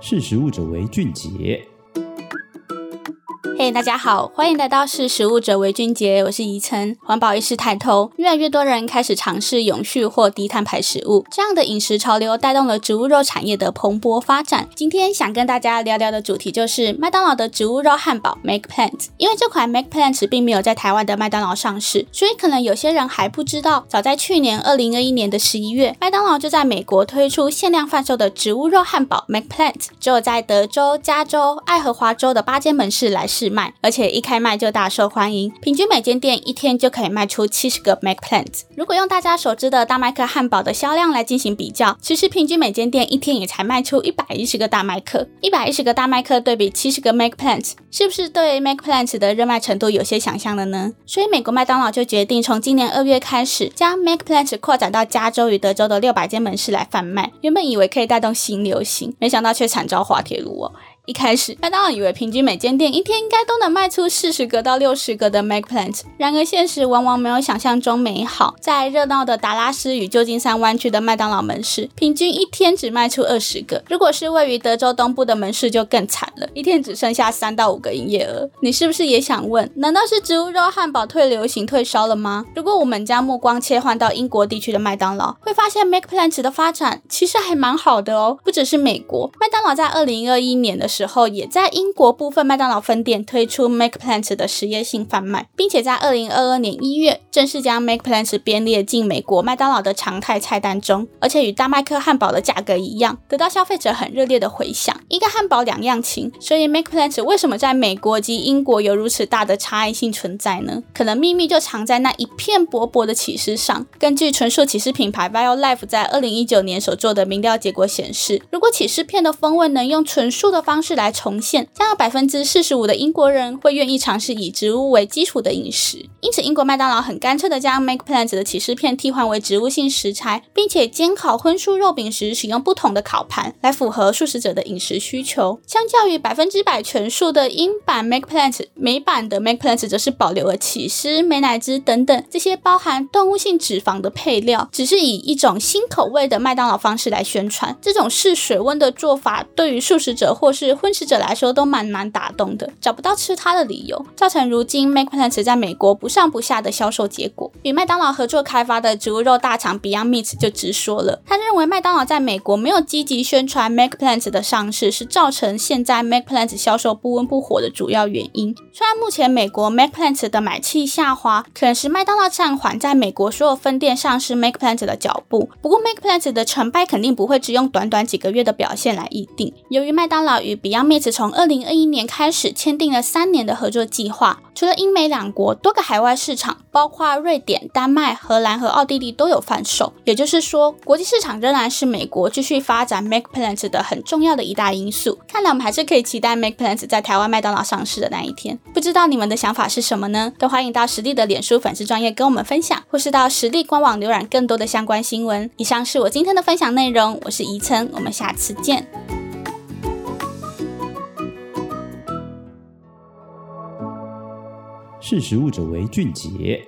识时务者为俊杰。嘿大家好，欢迎来到是食物者为俊杰，我是怡岑。环保意识抬头，越来越多人开始尝试永续或低碳排食物，这样的饮食潮流带动了植物肉产业的蓬勃发展。今天想跟大家聊聊的主题就是麦当劳的植物肉汉堡 McPlant。因为这款 McPlant 并没有在台湾的麦当劳上市，所以可能有些人还不知道，早在去年二零二一年的十一月，麦当劳就在美国推出限量贩售的植物肉汉堡 McPlant，只有在德州、加州、爱荷华州的八间门市来试卖，而且一开卖就大受欢迎，平均每间店一天就可以卖出七十个 Mac Plant。如果用大家熟知的大麦克汉堡的销量来进行比较，其实平均每间店一天也才卖出一百一十个大麦克。一百一十个大麦克对比七十个 Mac Plant，是不是对 Mac Plant 的热卖程度有些想象了呢？所以美国麦当劳就决定从今年二月开始，将 Mac Plant 扩展到加州与德州的六百间门市来贩卖。原本以为可以带动新流行，没想到却惨遭滑铁卢哦。一开始，麦当劳以为平均每间店一天应该都能卖出四十个到六十个的 MacPlant 然而现实往往没有想象中美好。在热闹的达拉斯与旧金山湾区的麦当劳门市，平均一天只卖出二十个。如果是位于德州东部的门市，就更惨了，一天只剩下三到五个营业额。你是不是也想问，难道是植物肉汉堡退流行退烧了吗？如果我们将目光切换到英国地区的麦当劳，会发现 MacPlant 的发展其实还蛮好的哦。不只是美国，麦当劳在二零二一年的时时候，也在英国部分麦当劳分店推出 Make Plants 的实验性贩卖，并且在二零二二年一月正式将 Make Plants 编列进美国麦当劳的常态菜单中，而且与大麦克汉堡的价格一样，得到消费者很热烈的回响。一个汉堡两样情，所以 Make Plants 为什么在美国及英国有如此大的差异性存在呢？可能秘密就藏在那一片薄薄的起司上。根据纯素起司品牌 Violife 在二零一九年所做的民调结果显示，如果起司片的风味能用纯素的方式来重现，将有百分之四十五的英国人会愿意尝试以植物为基础的饮食，因此英国麦当劳很干脆的将 Make Plant 的起司片替换为植物性食材，并且煎烤荤素肉饼时使用不同的烤盘来符合素食者的饮食需求。相较于百分之百全素的英版 Make Plant，美版的 Make Plant 则是保留了起司、美乃滋等等这些包含动物性脂肪的配料，只是以一种新口味的麦当劳方式来宣传。这种试水温的做法，对于素食者或是荤食者来说都蛮难打动的，找不到吃它的理由，造成如今 McPlant 在美国不上不下的销售结果。与麦当劳合作开发的植物肉大厂 Beyond Meat 就直说了，他认为麦当劳在美国没有积极宣传 McPlant 的上市，是造成现在 McPlant 销售不温不火的主要原因。虽然目前美国 McPlant 的买气下滑，可能是麦当劳暂缓在美国所有分店上市 McPlant 的脚步，不过 McPlant 的成败肯定不会只用短短几个月的表现来议定。由于麦当劳与 Beyond Meat 从二零二一年开始签订了三年的合作计划，除了英美两国，多个海外市场，包括瑞典、丹麦、荷兰和奥地利都有贩售。也就是说，国际市场仍然是美国继续发展 McPlant 的很重要的一大因素。看来我们还是可以期待 McPlant 在台湾麦当劳上市的那一天。不知道你们的想法是什么呢？都欢迎到实力的脸书粉丝专页跟我们分享，或是到实力官网浏览更多的相关新闻。以上是我今天的分享内容，我是怡岑，我们下次见。识时务者为俊杰。